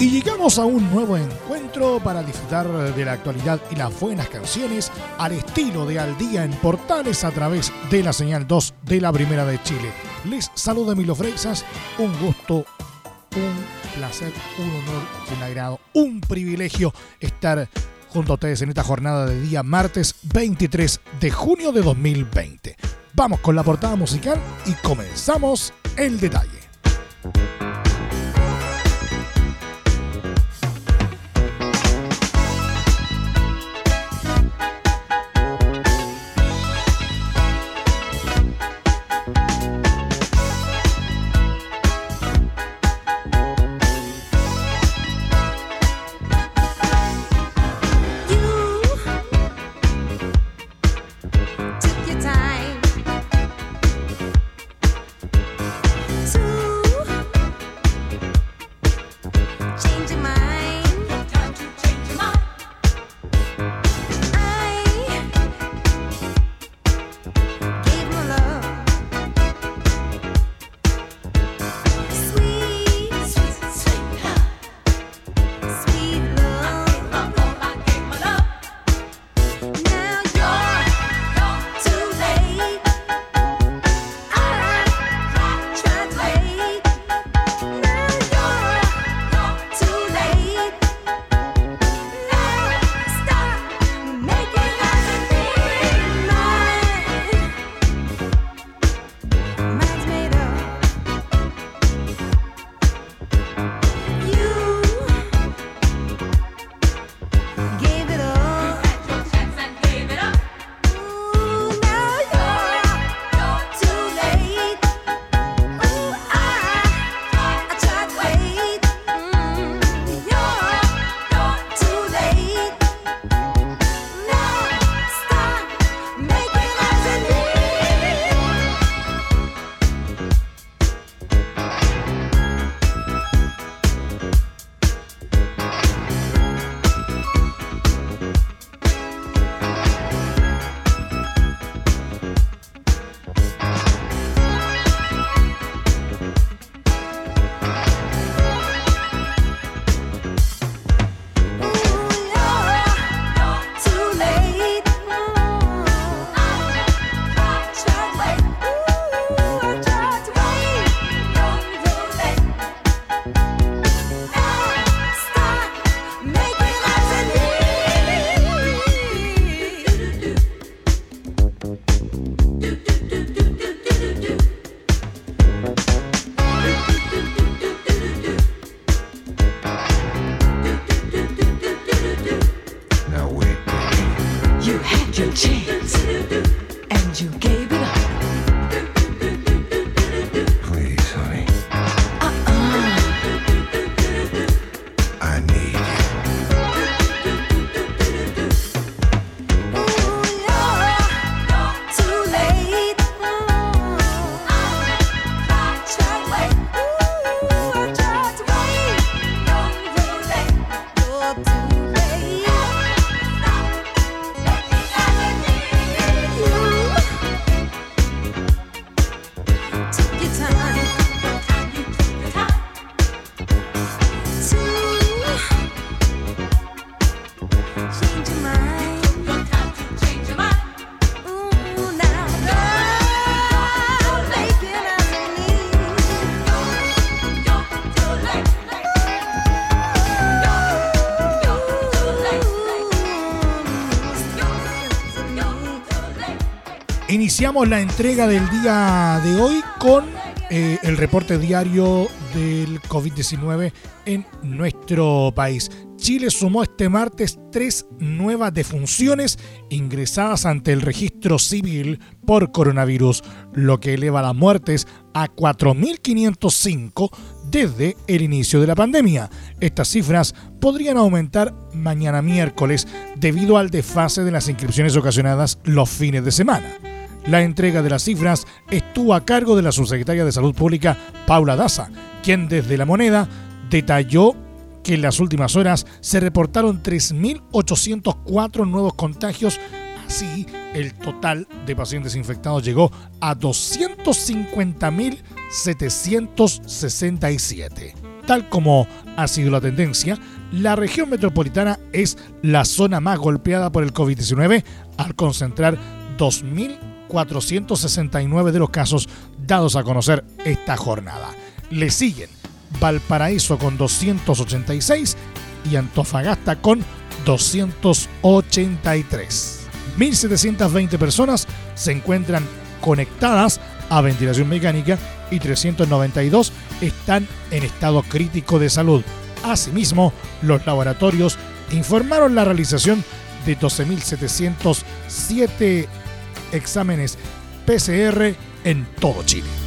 Y llegamos a un nuevo encuentro para disfrutar de la actualidad y las buenas canciones al estilo de Al Día en Portales a través de la señal 2 de la Primera de Chile. Les saluda Milo Freixas, un gusto, un placer, un honor, un agrado, un privilegio estar junto a ustedes en esta jornada de día martes 23 de junio de 2020. Vamos con la portada musical y comenzamos el detalle. Iniciamos la entrega del día de hoy con eh, el reporte diario del COVID-19 en nuestro país. Chile sumó este martes tres nuevas defunciones ingresadas ante el registro civil por coronavirus, lo que eleva las muertes a 4.505 desde el inicio de la pandemia. Estas cifras podrían aumentar mañana miércoles debido al desfase de las inscripciones ocasionadas los fines de semana. La entrega de las cifras estuvo a cargo de la subsecretaria de Salud Pública, Paula Daza, quien desde la moneda detalló que en las últimas horas se reportaron 3.804 nuevos contagios. Así, el total de pacientes infectados llegó a 250.767. Tal como ha sido la tendencia, la región metropolitana es la zona más golpeada por el COVID-19 al concentrar 2.469 de los casos dados a conocer esta jornada. Le siguen Valparaíso con 286 y Antofagasta con 283. 1.720 personas se encuentran conectadas a ventilación mecánica y 392 están en estado crítico de salud. Asimismo, los laboratorios informaron la realización de 12.707 exámenes PCR en todo Chile.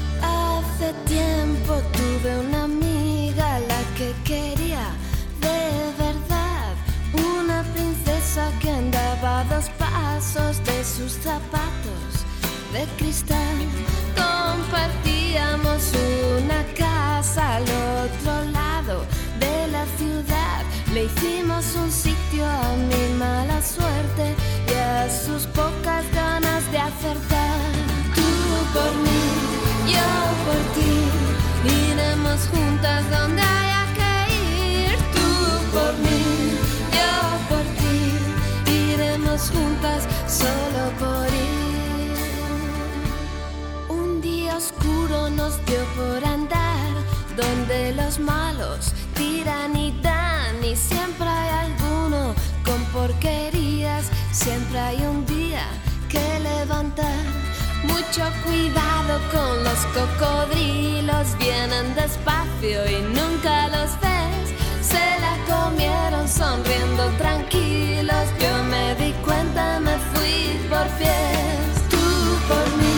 Solo por ir. Un día oscuro nos dio por andar donde los malos tiran y dan y siempre hay alguno con porquerías, siempre hay un día que levantar. Mucho cuidado con los cocodrilos, vienen despacio y nunca los ves. Se la comieron sonriendo tranquilos, yo me di pies. Tú por mí,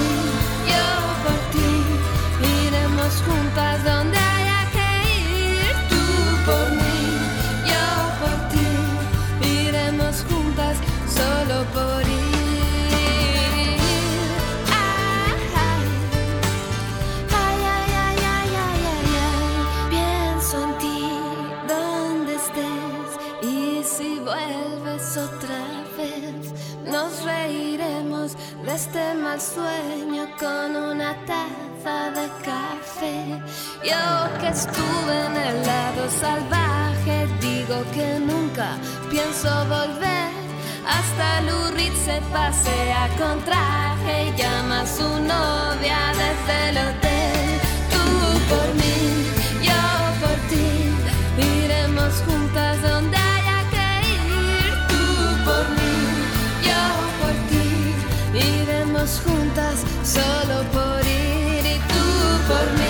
este mal sueño con una taza de café. Yo que estuve en el lado salvaje, digo que nunca pienso volver. Hasta Lurid se pasea con traje y llama a su novia desde el hotel. Por mí,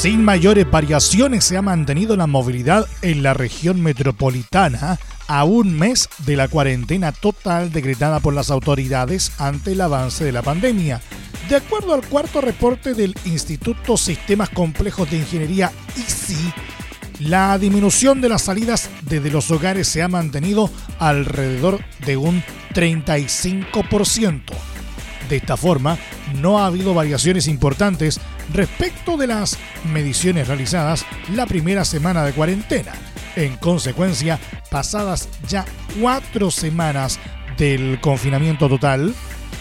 Sin mayores variaciones se ha mantenido la movilidad en la región metropolitana a un mes de la cuarentena total decretada por las autoridades ante el avance de la pandemia. De acuerdo al cuarto reporte del Instituto Sistemas Complejos de Ingeniería ICI, la disminución de las salidas desde los hogares se ha mantenido alrededor de un 35%. De esta forma, no ha habido variaciones importantes respecto de las mediciones realizadas la primera semana de cuarentena. En consecuencia, pasadas ya cuatro semanas del confinamiento total,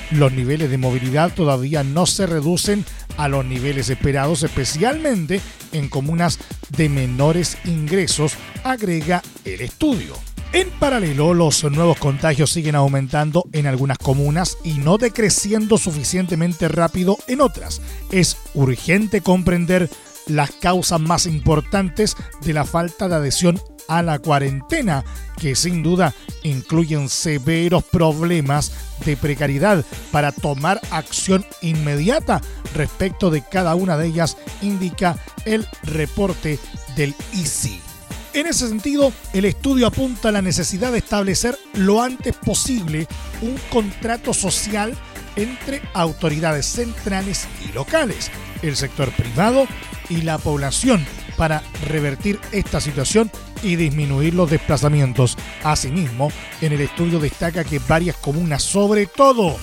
los niveles de movilidad todavía no se reducen a los niveles esperados, especialmente en comunas de menores ingresos, agrega el estudio. En paralelo, los nuevos contagios siguen aumentando en algunas comunas y no decreciendo suficientemente rápido en otras. Es urgente comprender las causas más importantes de la falta de adhesión a la cuarentena, que sin duda incluyen severos problemas de precariedad para tomar acción inmediata respecto de cada una de ellas, indica el reporte del ICI. En ese sentido, el estudio apunta a la necesidad de establecer lo antes posible un contrato social entre autoridades centrales y locales, el sector privado y la población para revertir esta situación y disminuir los desplazamientos. Asimismo, en el estudio destaca que varias comunas, sobre todo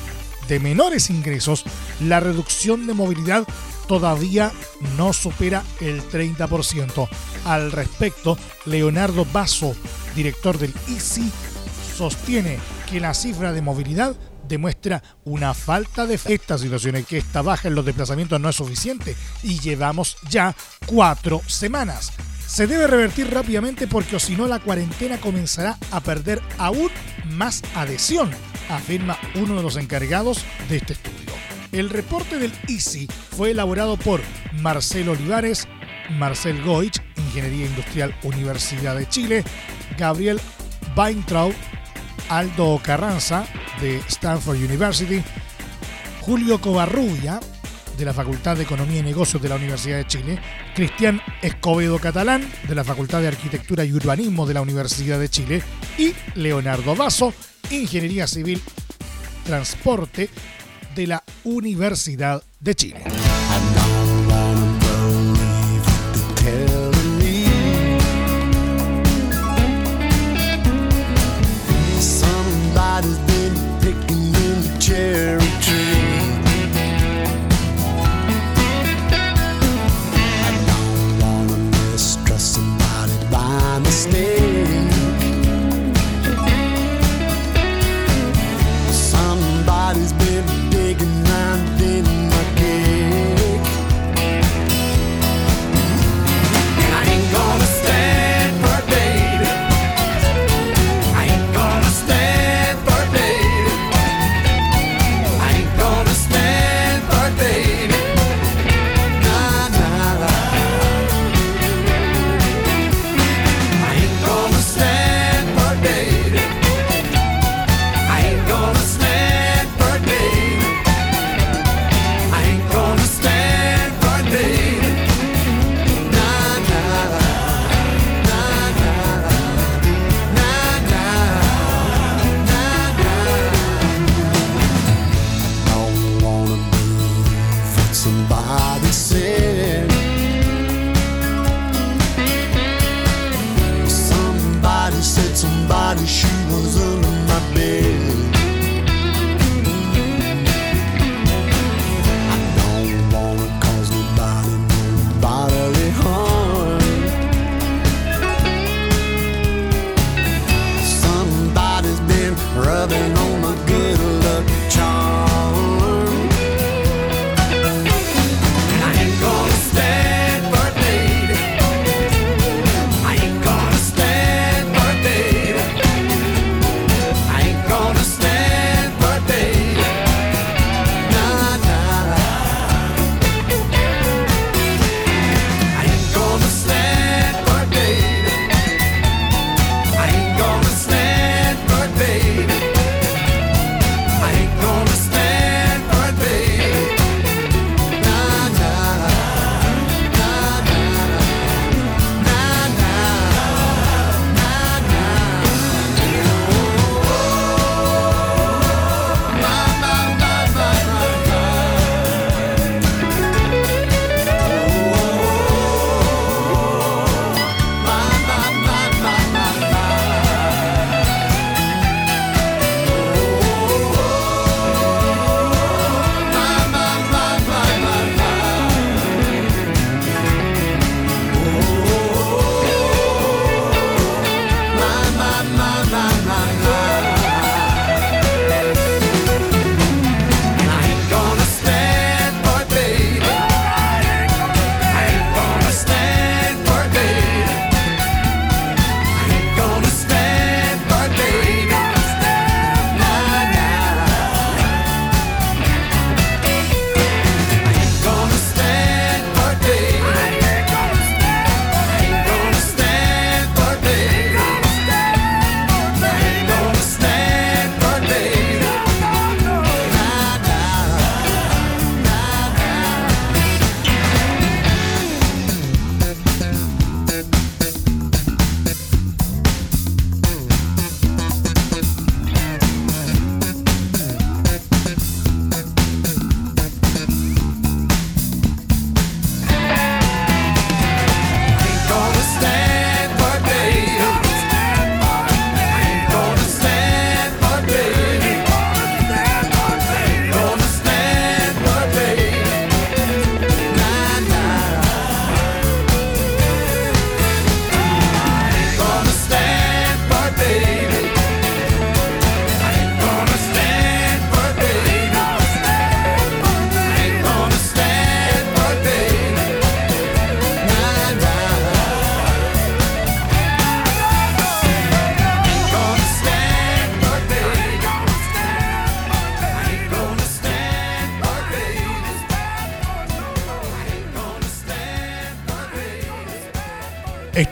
de menores ingresos, la reducción de movilidad todavía no supera el 30%. Al respecto, Leonardo Basso, director del ICI, sostiene que la cifra de movilidad demuestra una falta de esta situación que esta baja en los desplazamientos no es suficiente y llevamos ya cuatro semanas. Se debe revertir rápidamente porque o si no la cuarentena comenzará a perder aún más adhesión, afirma uno de los encargados de este estudio. El reporte del ICI fue elaborado por Marcelo Olivares, Marcel Goich, Ingeniería Industrial Universidad de Chile, Gabriel Weintraub, Aldo Carranza, de Stanford University, Julio Covarrubia, de la Facultad de Economía y Negocios de la Universidad de Chile, Cristian Escobedo Catalán, de la Facultad de Arquitectura y Urbanismo de la Universidad de Chile, y Leonardo Vaso, Ingeniería Civil Transporte de la Universidad de Chile. não on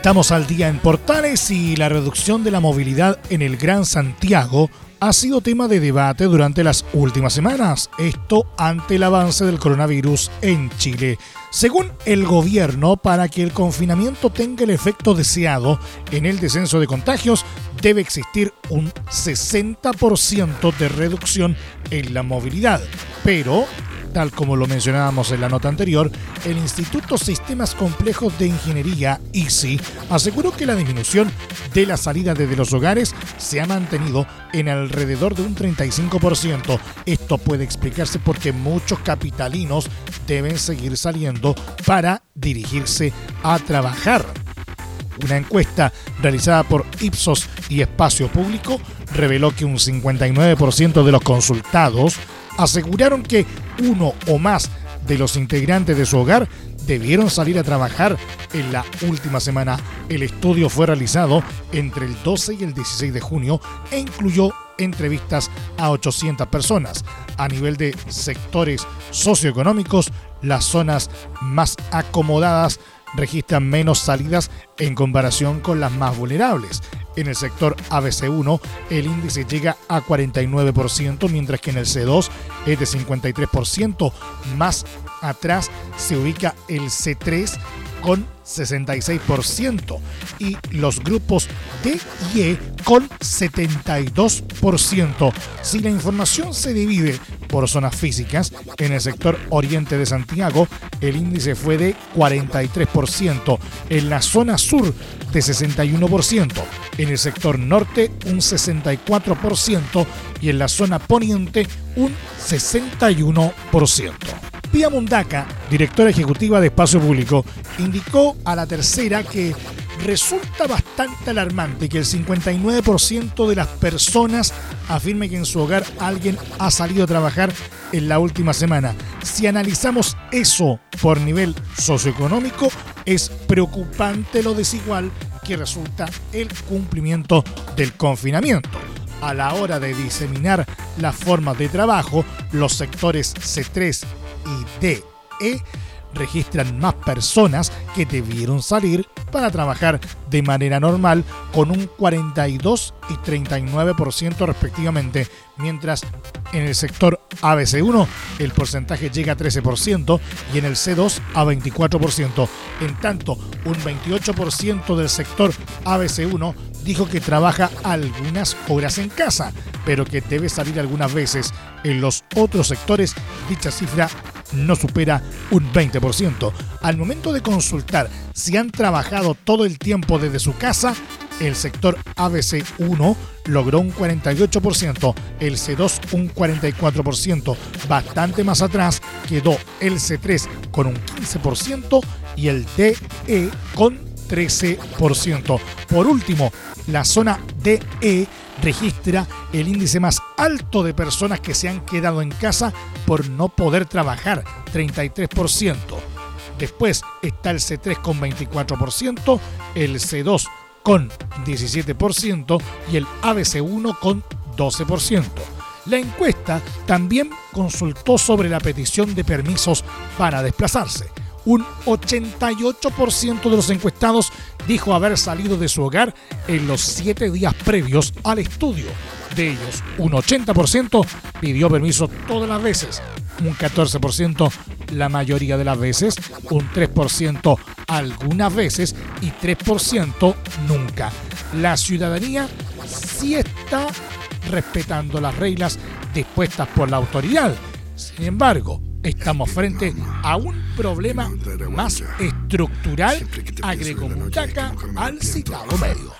Estamos al día en Portales y la reducción de la movilidad en el Gran Santiago ha sido tema de debate durante las últimas semanas, esto ante el avance del coronavirus en Chile. Según el gobierno, para que el confinamiento tenga el efecto deseado en el descenso de contagios, debe existir un 60% de reducción en la movilidad. Pero Tal como lo mencionábamos en la nota anterior, el Instituto Sistemas Complejos de Ingeniería, ICI, aseguró que la disminución de la salida desde los hogares se ha mantenido en alrededor de un 35%. Esto puede explicarse porque muchos capitalinos deben seguir saliendo para dirigirse a trabajar. Una encuesta realizada por Ipsos y Espacio Público reveló que un 59% de los consultados aseguraron que uno o más de los integrantes de su hogar debieron salir a trabajar en la última semana. El estudio fue realizado entre el 12 y el 16 de junio e incluyó entrevistas a 800 personas. A nivel de sectores socioeconómicos, las zonas más acomodadas registran menos salidas en comparación con las más vulnerables. En el sector ABC1 el índice llega a 49%, mientras que en el C2 es de 53%. Más atrás se ubica el C3 con 66% y los grupos D y E con 72%. Si la información se divide por zonas físicas, en el sector oriente de Santiago el índice fue de 43%, en la zona sur de 61%, en el sector norte un 64% y en la zona poniente un 61%. Pia Mundaca, directora ejecutiva de Espacio Público, indicó a la tercera que resulta bastante alarmante que el 59% de las personas afirme que en su hogar alguien ha salido a trabajar en la última semana. Si analizamos eso por nivel socioeconómico, es preocupante lo desigual que resulta el cumplimiento del confinamiento. A la hora de diseminar las formas de trabajo, los sectores C3 y D, E registran más personas que debieron salir para trabajar de manera normal con un 42 y 39% respectivamente, mientras en el sector ABC1 el porcentaje llega a 13% y en el C2 a 24%. En tanto, un 28% del sector ABC1 dijo que trabaja algunas horas en casa, pero que debe salir algunas veces. En los otros sectores, dicha cifra no supera un 20%. Al momento de consultar si han trabajado todo el tiempo desde su casa, el sector ABC1 logró un 48%, el C2 un 44%, bastante más atrás quedó el C3 con un 15% y el DE con 13%. Por último, la zona DE registra el índice más alto de personas que se han quedado en casa por no poder trabajar, 33%. Después está el C3 con 24%, el C2 con 17% y el ABC1 con 12%. La encuesta también consultó sobre la petición de permisos para desplazarse un 88% de los encuestados dijo haber salido de su hogar en los siete días previos al estudio. De ellos, un 80% pidió permiso todas las veces, un 14% la mayoría de las veces, un 3% algunas veces y 3% nunca. La ciudadanía sí está respetando las reglas dispuestas por la autoridad. Sin embargo, estamos frente a un problema más estructural, agregó Mutaca al citado medio.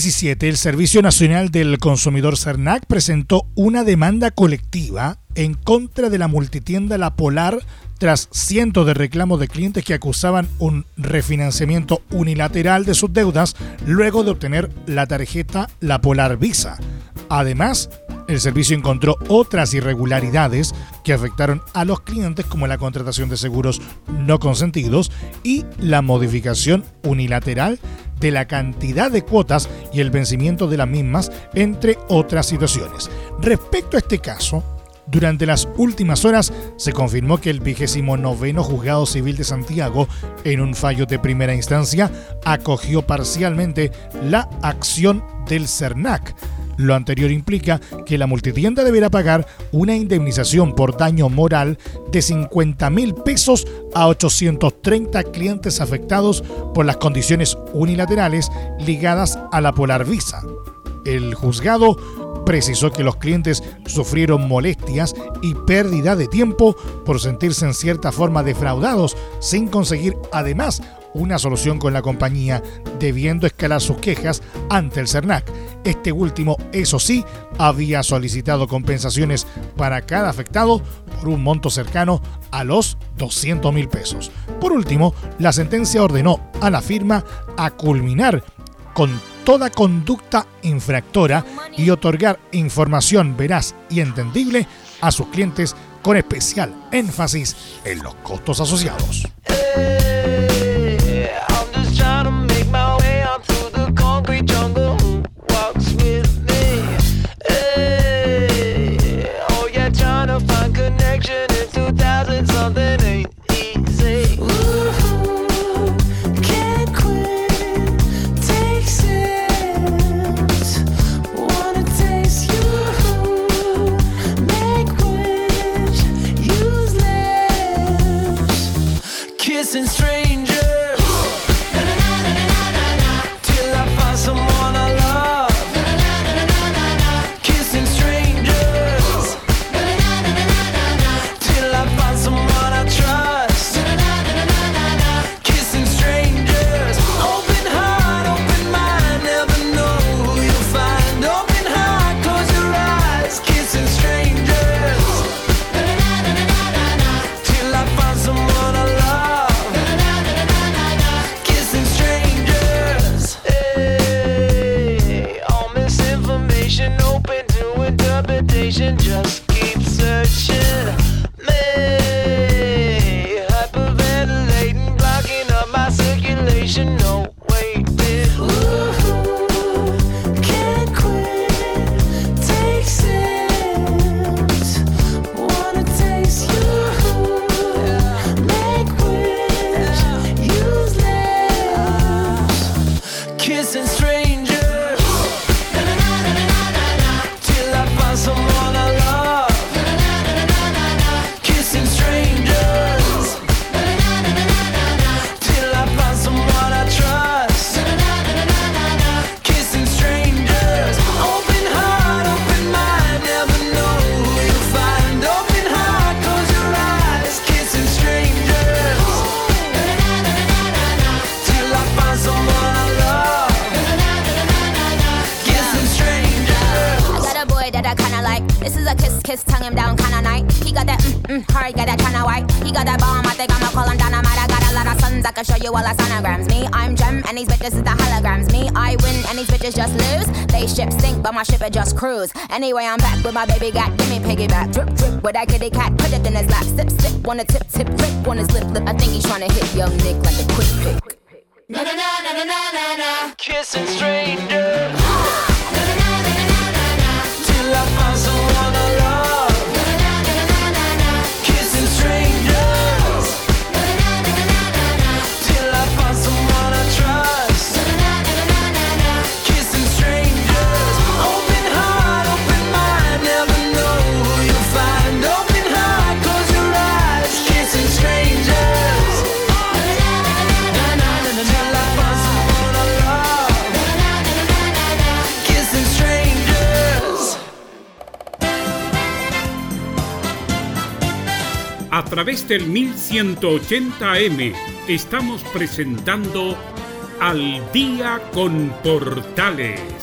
2017, el Servicio Nacional del Consumidor CERNAC presentó una demanda colectiva en contra de la multitienda La Polar tras cientos de reclamos de clientes que acusaban un refinanciamiento unilateral de sus deudas luego de obtener la tarjeta La Polar Visa. Además, el servicio encontró otras irregularidades que afectaron a los clientes como la contratación de seguros no consentidos y la modificación unilateral de la cantidad de cuotas y el vencimiento de las mismas, entre otras situaciones. Respecto a este caso, durante las últimas horas se confirmó que el vigésimo noveno juzgado civil de Santiago, en un fallo de primera instancia, acogió parcialmente la acción del CERNAC lo anterior implica que la multitienda deberá pagar una indemnización por daño moral de 50 mil pesos a 830 clientes afectados por las condiciones unilaterales ligadas a la Polar Visa. El juzgado precisó que los clientes sufrieron molestias y pérdida de tiempo por sentirse en cierta forma defraudados sin conseguir además una solución con la compañía, debiendo escalar sus quejas ante el CERNAC. Este último, eso sí, había solicitado compensaciones para cada afectado por un monto cercano a los 200 mil pesos. Por último, la sentencia ordenó a la firma a culminar con toda conducta infractora y otorgar información veraz y entendible a sus clientes con especial énfasis en los costos asociados. Anyway, I'm back with my baby got give me piggyback. Drip, drip, with that kitty cat, put it in his lap. Sip, sip, wanna tip, tip, través del 1180M estamos presentando al día con Portales.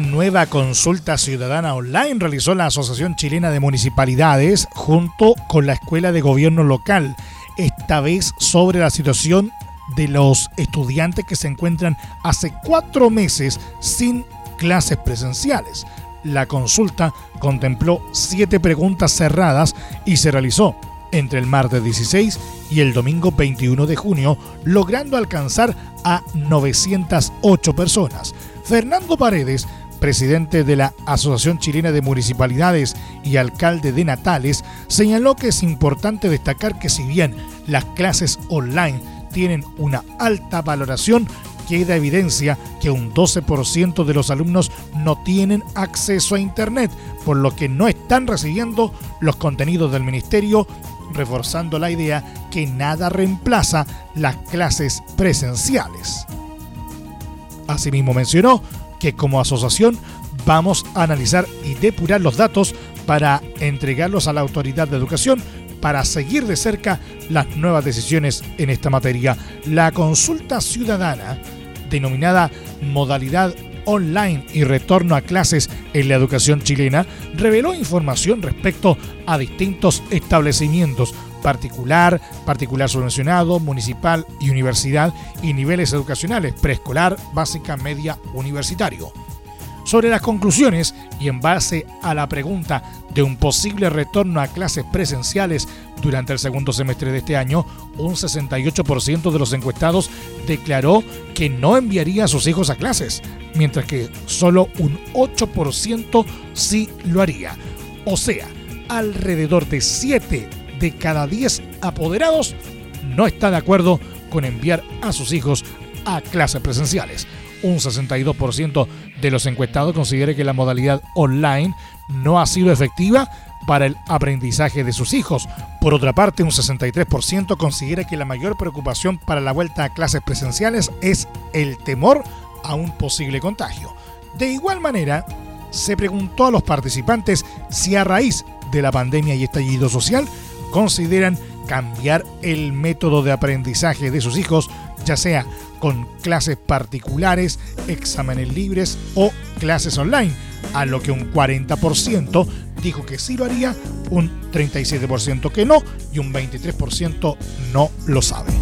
Nueva consulta ciudadana online realizó la Asociación Chilena de Municipalidades junto con la Escuela de Gobierno Local, esta vez sobre la situación de los estudiantes que se encuentran hace cuatro meses sin clases presenciales. La consulta contempló siete preguntas cerradas y se realizó entre el martes 16 y el domingo 21 de junio, logrando alcanzar a 908 personas. Fernando Paredes, presidente de la Asociación Chilena de Municipalidades y alcalde de Natales, señaló que es importante destacar que si bien las clases online tienen una alta valoración, queda evidencia que un 12% de los alumnos no tienen acceso a Internet, por lo que no están recibiendo los contenidos del ministerio, reforzando la idea que nada reemplaza las clases presenciales. Asimismo mencionó que como asociación vamos a analizar y depurar los datos para entregarlos a la autoridad de educación para seguir de cerca las nuevas decisiones en esta materia. La consulta ciudadana, denominada modalidad online y retorno a clases en la educación chilena, reveló información respecto a distintos establecimientos, particular, particular subvencionado, municipal y universidad, y niveles educacionales, preescolar, básica, media, universitario. Sobre las conclusiones y en base a la pregunta de un posible retorno a clases presenciales durante el segundo semestre de este año, un 68% de los encuestados declaró que no enviaría a sus hijos a clases, mientras que solo un 8% sí lo haría. O sea, alrededor de 7 de cada 10 apoderados no está de acuerdo con enviar a sus hijos a clases presenciales un 62% de los encuestados considera que la modalidad online no ha sido efectiva para el aprendizaje de sus hijos. Por otra parte, un 63% considera que la mayor preocupación para la vuelta a clases presenciales es el temor a un posible contagio. De igual manera, se preguntó a los participantes si a raíz de la pandemia y estallido social consideran cambiar el método de aprendizaje de sus hijos, ya sea con clases particulares, exámenes libres o clases online, a lo que un 40% dijo que sí lo haría, un 37% que no y un 23% no lo sabe.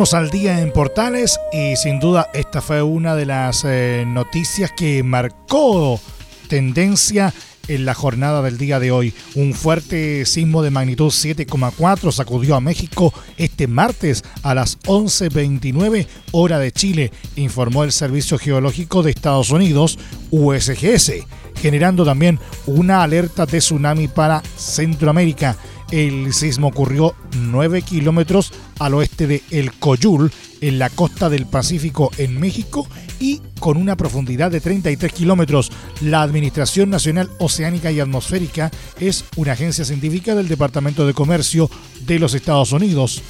Al día en Portales y sin duda esta fue una de las eh, noticias que marcó tendencia en la jornada del día de hoy. Un fuerte sismo de magnitud 7,4 sacudió a México este martes a las 11.29 hora de Chile, informó el Servicio Geológico de Estados Unidos, USGS, generando también una alerta de tsunami para Centroamérica. El sismo ocurrió 9 kilómetros al oeste de El Coyul, en la costa del Pacífico en México, y con una profundidad de 33 kilómetros. La Administración Nacional Oceánica y Atmosférica es una agencia científica del Departamento de Comercio de los Estados Unidos,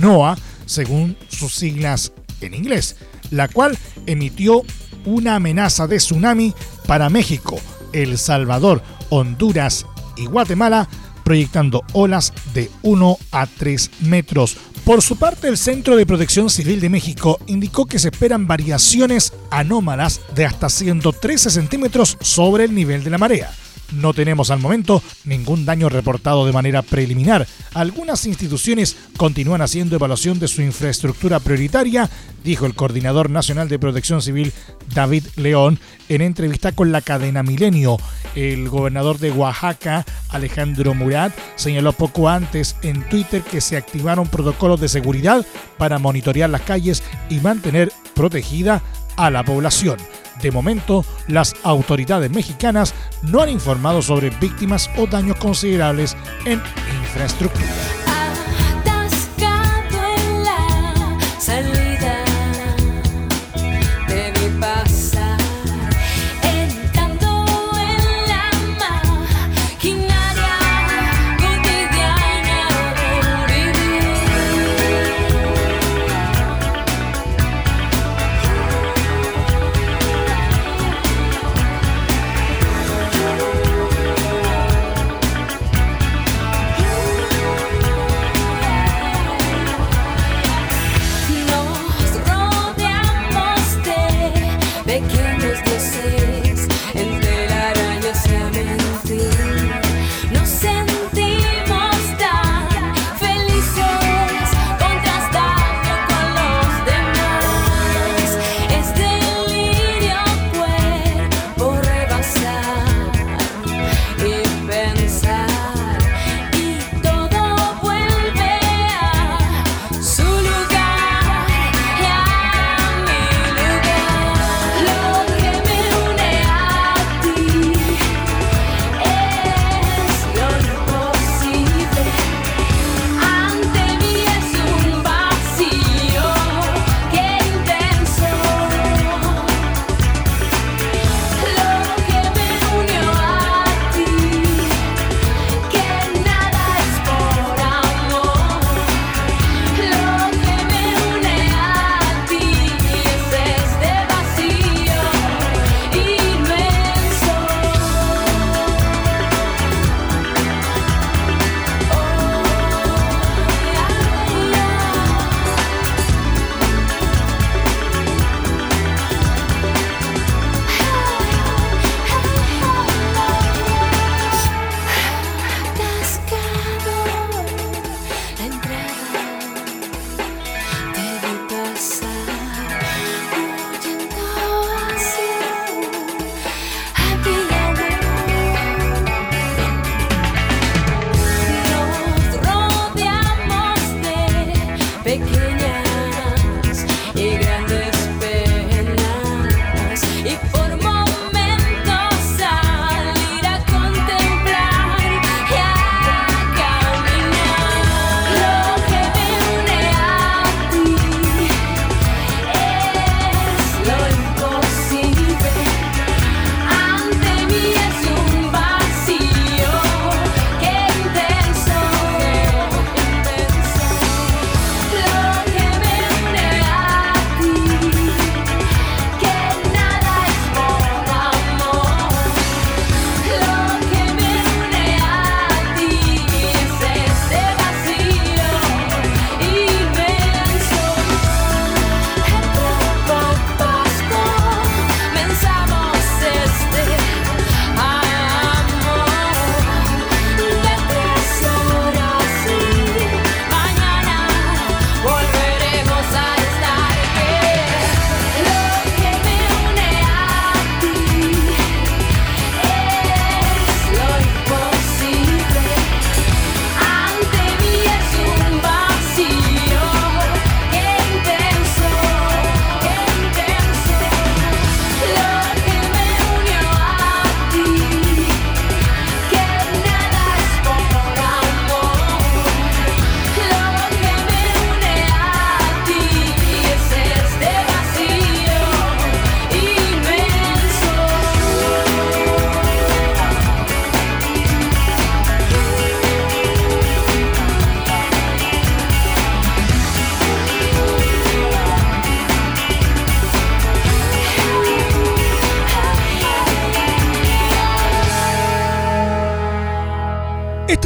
NOAA, según sus siglas en inglés, la cual emitió una amenaza de tsunami para México, El Salvador, Honduras y Guatemala proyectando olas de 1 a 3 metros. Por su parte, el Centro de Protección Civil de México indicó que se esperan variaciones anómalas de hasta 113 centímetros sobre el nivel de la marea. No tenemos al momento ningún daño reportado de manera preliminar. Algunas instituciones continúan haciendo evaluación de su infraestructura prioritaria, dijo el coordinador nacional de protección civil David León en entrevista con la cadena Milenio. El gobernador de Oaxaca, Alejandro Murat, señaló poco antes en Twitter que se activaron protocolos de seguridad para monitorear las calles y mantener protegida a la población. De momento, las autoridades mexicanas no han informado sobre víctimas o daños considerables en infraestructura.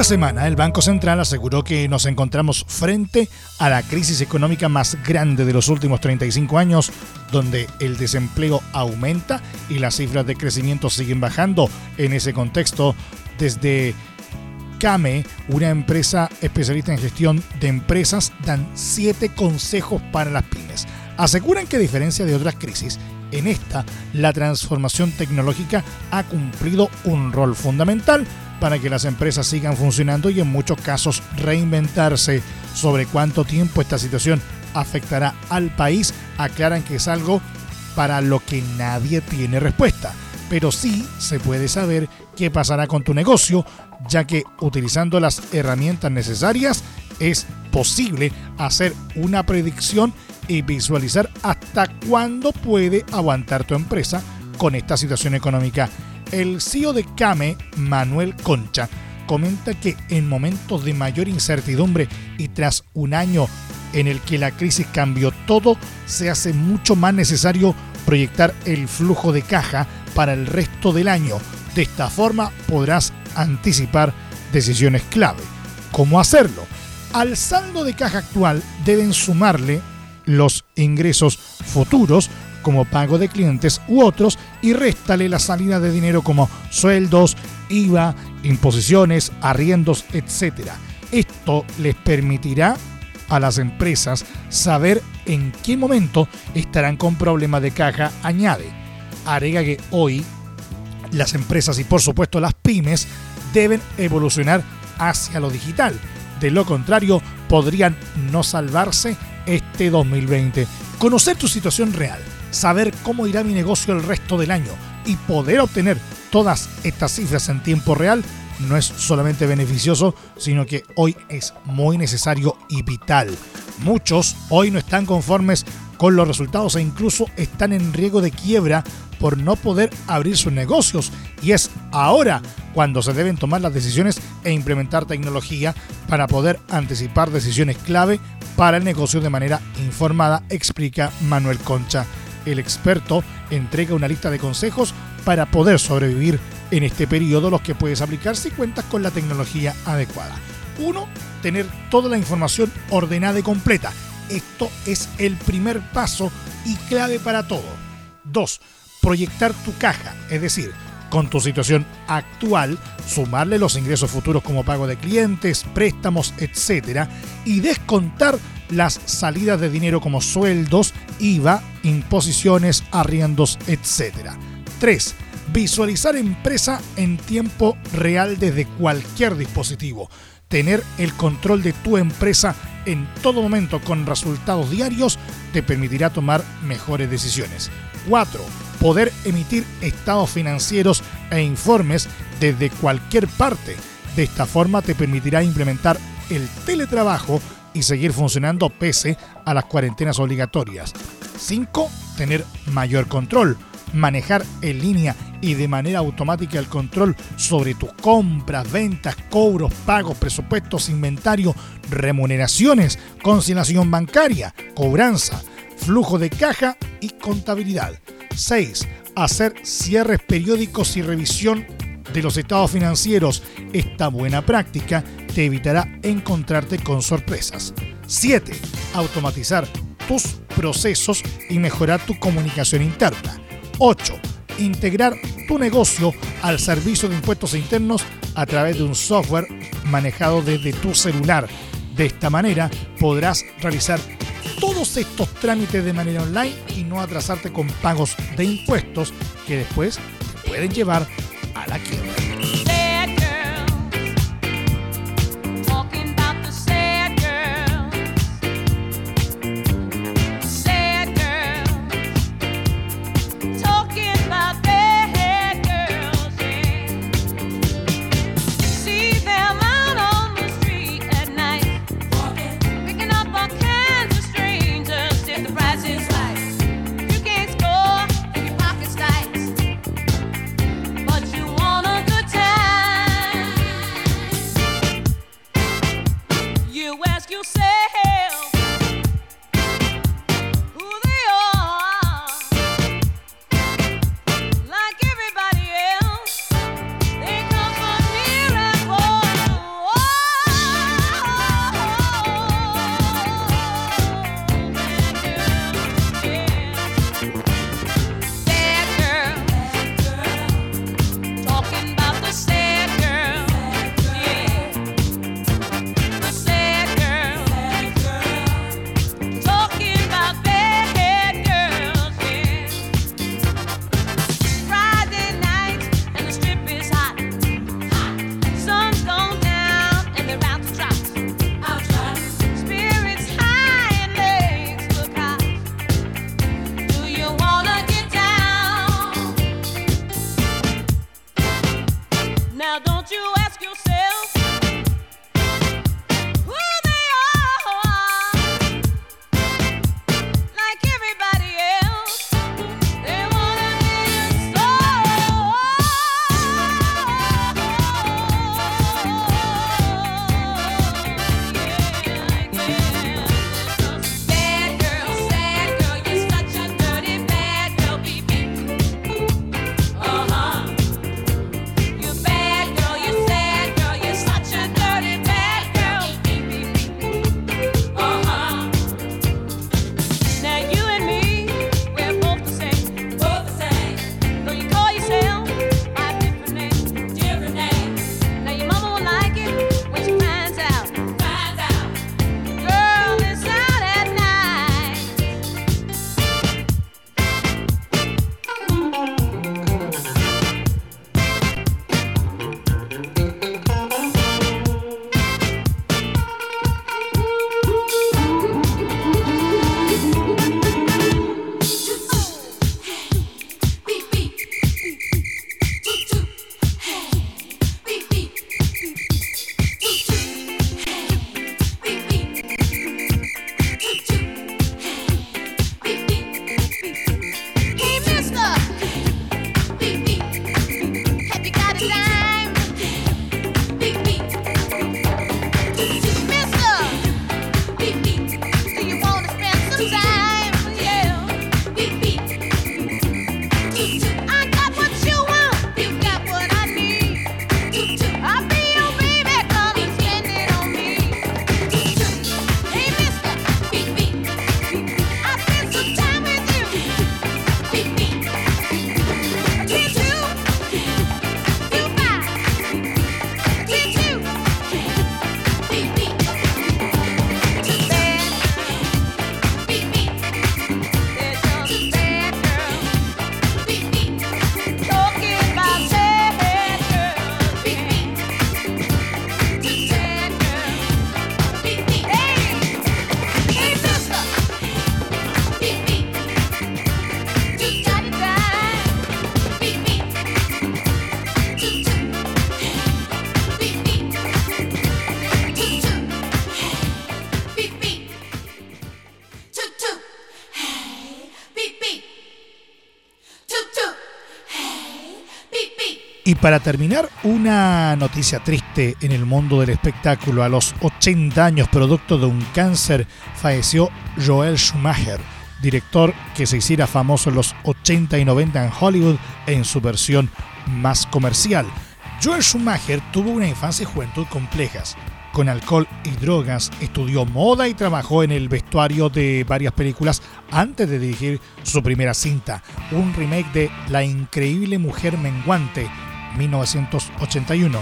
Semana el Banco Central aseguró que nos encontramos frente a la crisis económica más grande de los últimos 35 años, donde el desempleo aumenta y las cifras de crecimiento siguen bajando. En ese contexto, desde CAME, una empresa especialista en gestión de empresas, dan siete consejos para las pymes. Aseguran que a diferencia de otras crisis, en esta la transformación tecnológica ha cumplido un rol fundamental para que las empresas sigan funcionando y en muchos casos reinventarse. Sobre cuánto tiempo esta situación afectará al país, aclaran que es algo para lo que nadie tiene respuesta. Pero sí se puede saber qué pasará con tu negocio, ya que utilizando las herramientas necesarias es posible hacer una predicción y visualizar hasta cuándo puede aguantar tu empresa con esta situación económica el CEO de Came, Manuel Concha, comenta que en momentos de mayor incertidumbre y tras un año en el que la crisis cambió todo, se hace mucho más necesario proyectar el flujo de caja para el resto del año. De esta forma podrás anticipar decisiones clave. ¿Cómo hacerlo? Al saldo de caja actual deben sumarle los ingresos futuros como pago de clientes u otros y réstale la salida de dinero como sueldos, IVA, imposiciones, arriendos, etc. Esto les permitirá a las empresas saber en qué momento estarán con problemas de caja, añade. Agrega que hoy las empresas y por supuesto las pymes deben evolucionar hacia lo digital. De lo contrario, podrían no salvarse este 2020. Conocer tu situación real saber cómo irá mi negocio el resto del año y poder obtener todas estas cifras en tiempo real no es solamente beneficioso, sino que hoy es muy necesario y vital. Muchos hoy no están conformes con los resultados e incluso están en riesgo de quiebra por no poder abrir sus negocios. Y es ahora cuando se deben tomar las decisiones e implementar tecnología para poder anticipar decisiones clave para el negocio de manera informada, explica Manuel Concha el experto entrega una lista de consejos para poder sobrevivir en este periodo, los que puedes aplicar si cuentas con la tecnología adecuada. 1. Tener toda la información ordenada y completa. Esto es el primer paso y clave para todo. 2. Proyectar tu caja, es decir, con tu situación actual, sumarle los ingresos futuros como pago de clientes, préstamos, etc. y descontar las salidas de dinero como sueldos, IVA, imposiciones, arriendos, etc. 3. Visualizar empresa en tiempo real desde cualquier dispositivo. Tener el control de tu empresa en todo momento con resultados diarios te permitirá tomar mejores decisiones. 4. Poder emitir estados financieros e informes desde cualquier parte. De esta forma te permitirá implementar el teletrabajo y seguir funcionando pese a las cuarentenas obligatorias. 5. Tener mayor control. Manejar en línea y de manera automática el control sobre tus compras, ventas, cobros, pagos, presupuestos, inventario, remuneraciones, conciliación bancaria, cobranza, flujo de caja y contabilidad. 6. Hacer cierres periódicos y revisión de los estados financieros. Esta buena práctica te evitará encontrarte con sorpresas. 7. Automatizar tus procesos y mejorar tu comunicación interna. 8. Integrar tu negocio al servicio de impuestos internos a través de un software manejado desde tu celular. De esta manera podrás realizar estos trámites de manera online y no atrasarte con pagos de impuestos que después pueden llevar a la quiebra. Para terminar, una noticia triste en el mundo del espectáculo. A los 80 años, producto de un cáncer, falleció Joel Schumacher, director que se hiciera famoso en los 80 y 90 en Hollywood en su versión más comercial. Joel Schumacher tuvo una infancia y juventud complejas. Con alcohol y drogas, estudió moda y trabajó en el vestuario de varias películas antes de dirigir su primera cinta, un remake de La increíble mujer menguante 1981,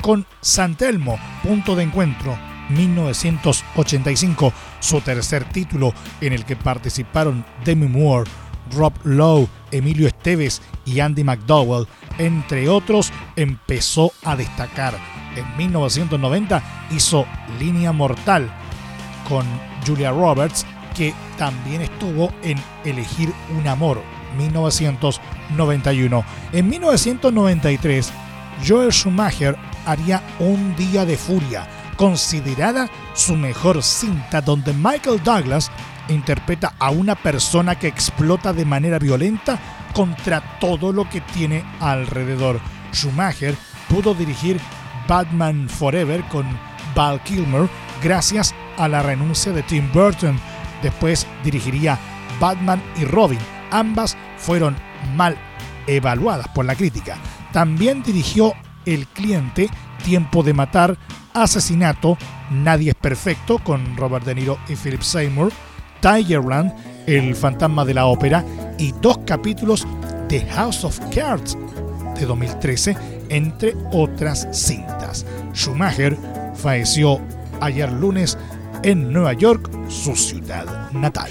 con Santelmo, punto de encuentro, 1985, su tercer título en el que participaron Demi Moore, Rob Lowe, Emilio Esteves y Andy McDowell, entre otros, empezó a destacar. En 1990 hizo Línea Mortal con Julia Roberts, que también estuvo en Elegir un Amor, 1991. En 1993, Joel Schumacher haría Un Día de Furia, considerada su mejor cinta donde Michael Douglas interpreta a una persona que explota de manera violenta contra todo lo que tiene alrededor. Schumacher pudo dirigir Batman Forever con Val Kilmer gracias a la renuncia de Tim Burton. Después dirigiría Batman y Robin Ambas fueron mal evaluadas por la crítica. También dirigió El cliente, Tiempo de matar, Asesinato, Nadie es perfecto con Robert De Niro y Philip Seymour, Tigerland, El fantasma de la ópera y dos capítulos de House of Cards de 2013, entre otras cintas. Schumacher falleció ayer lunes en Nueva York, su ciudad natal.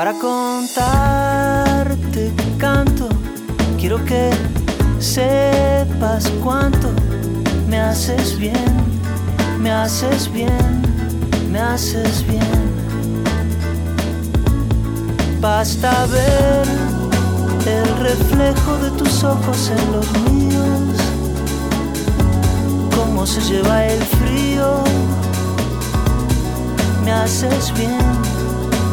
Para contarte canto, quiero que sepas cuánto me haces bien, me haces bien, me haces bien. Basta ver el reflejo de tus ojos en los míos, cómo se lleva el frío, me haces bien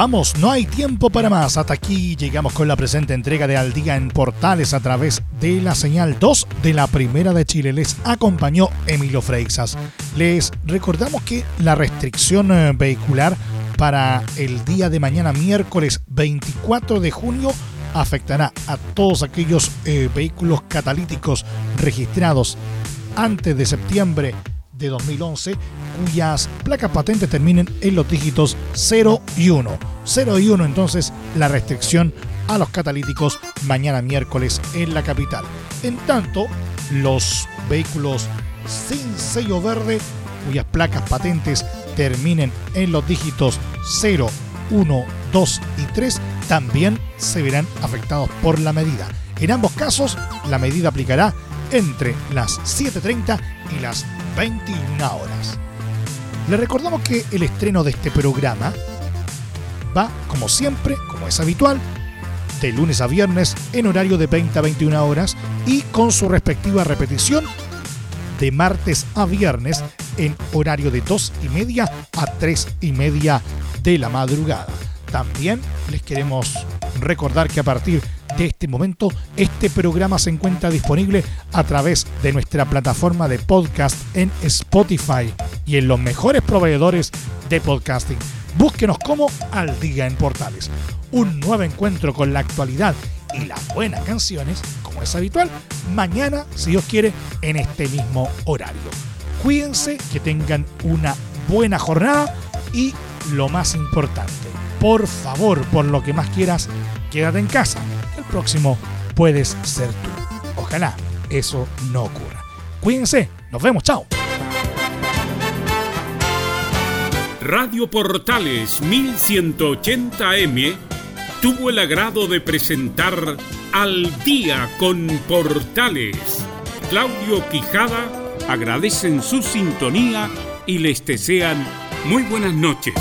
Vamos, no hay tiempo para más. Hasta aquí llegamos con la presente entrega de Al Día en Portales a través de la señal 2 de la Primera de Chile. Les acompañó Emilio Freixas. Les recordamos que la restricción eh, vehicular para el día de mañana, miércoles 24 de junio, afectará a todos aquellos eh, vehículos catalíticos registrados antes de septiembre de 2011 cuyas placas patentes terminen en los dígitos 0 y 1. 0 y 1 entonces la restricción a los catalíticos mañana miércoles en la capital. En tanto, los vehículos sin sello verde cuyas placas patentes terminen en los dígitos 0, 1, 2 y 3 también se verán afectados por la medida. En ambos casos, la medida aplicará entre las 7.30 y las 21 horas. Le recordamos que el estreno de este programa va, como siempre, como es habitual, de lunes a viernes en horario de 20 a 21 horas y con su respectiva repetición de martes a viernes en horario de 2 y media a 3 y media de la madrugada. También les queremos recordar que a partir de este momento este programa se encuentra disponible a través de nuestra plataforma de podcast en Spotify y en los mejores proveedores de podcasting. Búsquenos como Al Día en Portales. Un nuevo encuentro con la actualidad y las buenas canciones, como es habitual, mañana, si Dios quiere, en este mismo horario. Cuídense, que tengan una buena jornada y lo más importante, por favor, por lo que más quieras, quédate en casa. El próximo puedes ser tú. Ojalá eso no ocurra. Cuídense, nos vemos, chao. Radio Portales 1180M tuvo el agrado de presentar Al día con Portales. Claudio Quijada agradecen su sintonía y les desean muy buenas noches.